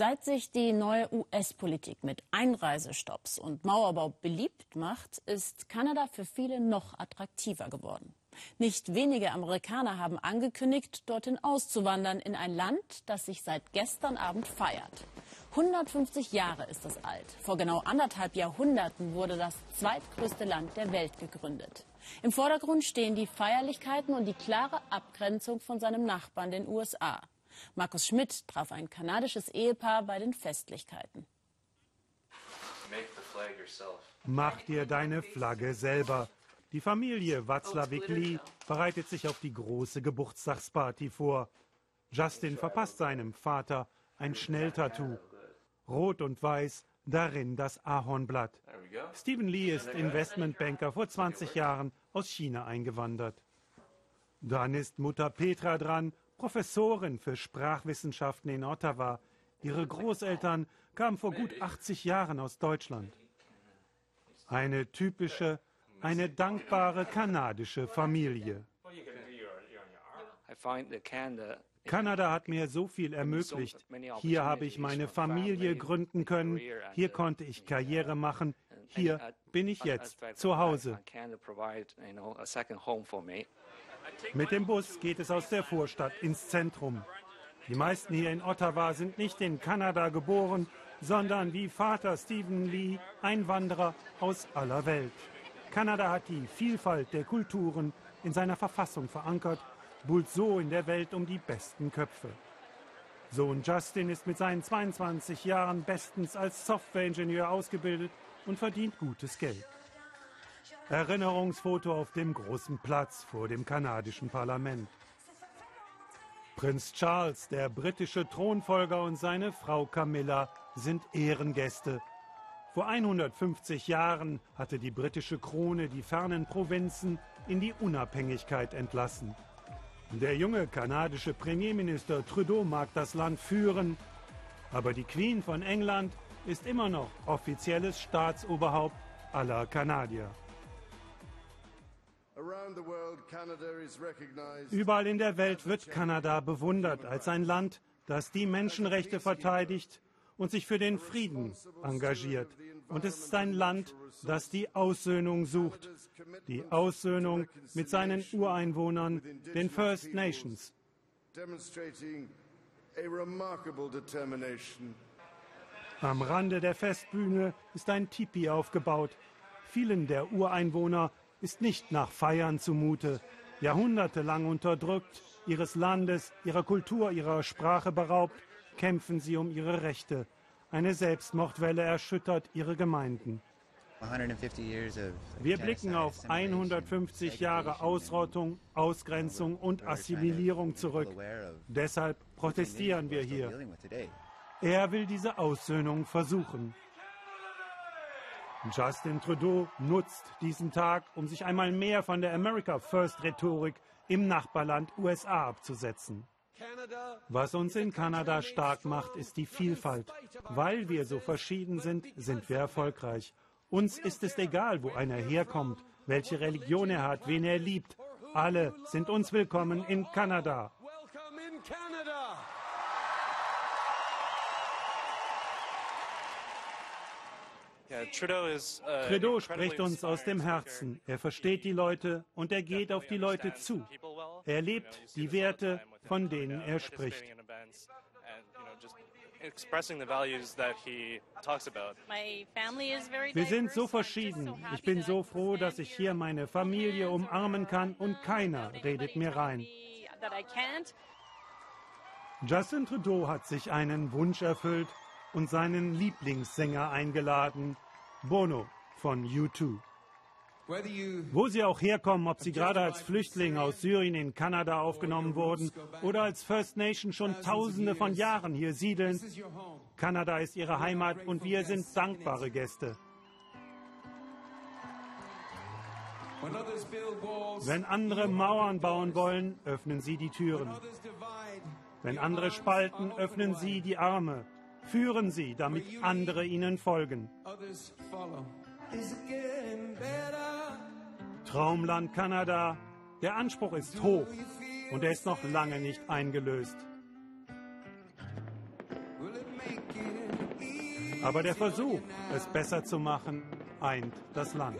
Seit sich die neue US-Politik mit Einreisestopps und Mauerbau beliebt macht, ist Kanada für viele noch attraktiver geworden. Nicht wenige Amerikaner haben angekündigt, dorthin auszuwandern in ein Land, das sich seit gestern Abend feiert. 150 Jahre ist es alt. Vor genau anderthalb Jahrhunderten wurde das zweitgrößte Land der Welt gegründet. Im Vordergrund stehen die Feierlichkeiten und die klare Abgrenzung von seinem Nachbarn, den USA. Markus Schmidt traf ein kanadisches Ehepaar bei den Festlichkeiten. Mach dir deine Flagge selber. Die Familie Watzlawick-Lee bereitet sich auf die große Geburtstagsparty vor. Justin verpasst seinem Vater ein Schnelltattoo. Rot und weiß, darin das Ahornblatt. Stephen Lee ist Investmentbanker vor 20 Jahren aus China eingewandert. Dann ist Mutter Petra dran Professorin für Sprachwissenschaften in Ottawa. Ihre Großeltern kamen vor gut 80 Jahren aus Deutschland. Eine typische, eine dankbare kanadische Familie. Kanada hat mir so viel ermöglicht. Hier habe ich meine Familie gründen können. Hier konnte ich Karriere machen. Hier bin ich jetzt zu Hause. Mit dem Bus geht es aus der Vorstadt ins Zentrum. Die meisten hier in Ottawa sind nicht in Kanada geboren, sondern wie Vater Stephen Lee Einwanderer aus aller Welt. Kanada hat die Vielfalt der Kulturen in seiner Verfassung verankert, buhlt so in der Welt um die besten Köpfe. Sohn Justin ist mit seinen 22 Jahren bestens als Softwareingenieur ausgebildet und verdient gutes Geld. Erinnerungsfoto auf dem großen Platz vor dem kanadischen Parlament. Prinz Charles, der britische Thronfolger und seine Frau Camilla sind Ehrengäste. Vor 150 Jahren hatte die britische Krone die fernen Provinzen in die Unabhängigkeit entlassen. Der junge kanadische Premierminister Trudeau mag das Land führen, aber die Queen von England ist immer noch offizielles Staatsoberhaupt aller Kanadier. Überall in der Welt wird Kanada bewundert als ein Land, das die Menschenrechte verteidigt und sich für den Frieden engagiert. Und es ist ein Land, das die Aussöhnung sucht. Die Aussöhnung mit seinen Ureinwohnern, den First Nations. Am Rande der Festbühne ist ein Tipi aufgebaut. Vielen der Ureinwohner ist nicht nach Feiern zumute. Jahrhundertelang unterdrückt, ihres Landes, ihrer Kultur, ihrer Sprache beraubt, kämpfen sie um ihre Rechte. Eine Selbstmordwelle erschüttert ihre Gemeinden. Wir blicken auf 150 Jahre Ausrottung, Ausgrenzung und Assimilierung zurück. Deshalb protestieren wir hier. Er will diese Aussöhnung versuchen. Justin Trudeau nutzt diesen Tag, um sich einmal mehr von der America First Rhetorik im Nachbarland USA abzusetzen. Was uns in Kanada stark macht, ist die Vielfalt. Weil wir so verschieden sind, sind wir erfolgreich. Uns ist es egal, wo einer herkommt, welche Religion er hat, wen er liebt. Alle sind uns willkommen in Kanada. Trudeau spricht uns aus dem Herzen. Er versteht die Leute und er geht auf die Leute zu. Er lebt die Werte, von denen er spricht. Wir sind so verschieden. Ich bin so froh, dass ich hier meine Familie umarmen kann und keiner redet mir rein. Justin Trudeau hat sich einen Wunsch erfüllt und seinen Lieblingssänger eingeladen, Bono von U2. Wo sie auch herkommen, ob sie gerade als Flüchtling aus Syrien in Kanada aufgenommen wurden oder als First Nation schon Tausende von Jahren hier siedeln, Kanada ist ihre Heimat und wir sind dankbare Gäste. Wenn andere Mauern bauen wollen, öffnen sie die Türen. Wenn andere spalten, öffnen sie die Arme. Führen Sie, damit andere Ihnen folgen. Traumland Kanada, der Anspruch ist hoch und er ist noch lange nicht eingelöst. Aber der Versuch, es besser zu machen, eint das Land.